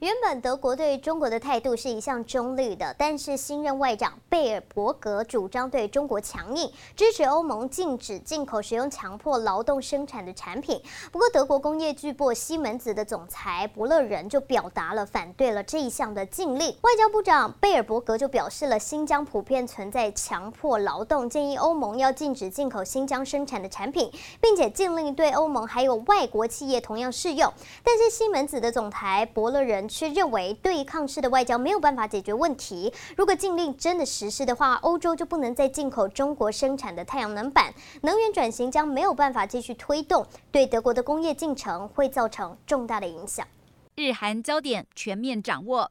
原本德国对中国的态度是一向中立的，但是新任外长贝尔伯格主张对中国强硬，支持欧盟禁止进口使用强迫劳动生产的产品。不过，德国工业巨擘西门子的总裁伯勒人就表达了反对了这一项的禁令。外交部长贝尔伯格就表示了，新疆普遍存在强迫劳动，建议欧盟要禁止进口新疆生产的产品，并且禁令对欧盟还有外国企业同样适用。但是西门子的总裁伯勒人。却认为对抗式的外交没有办法解决问题。如果禁令真的实施的话，欧洲就不能再进口中国生产的太阳能板，能源转型将没有办法继续推动，对德国的工业进程会造成重大的影响。日韩焦点全面掌握，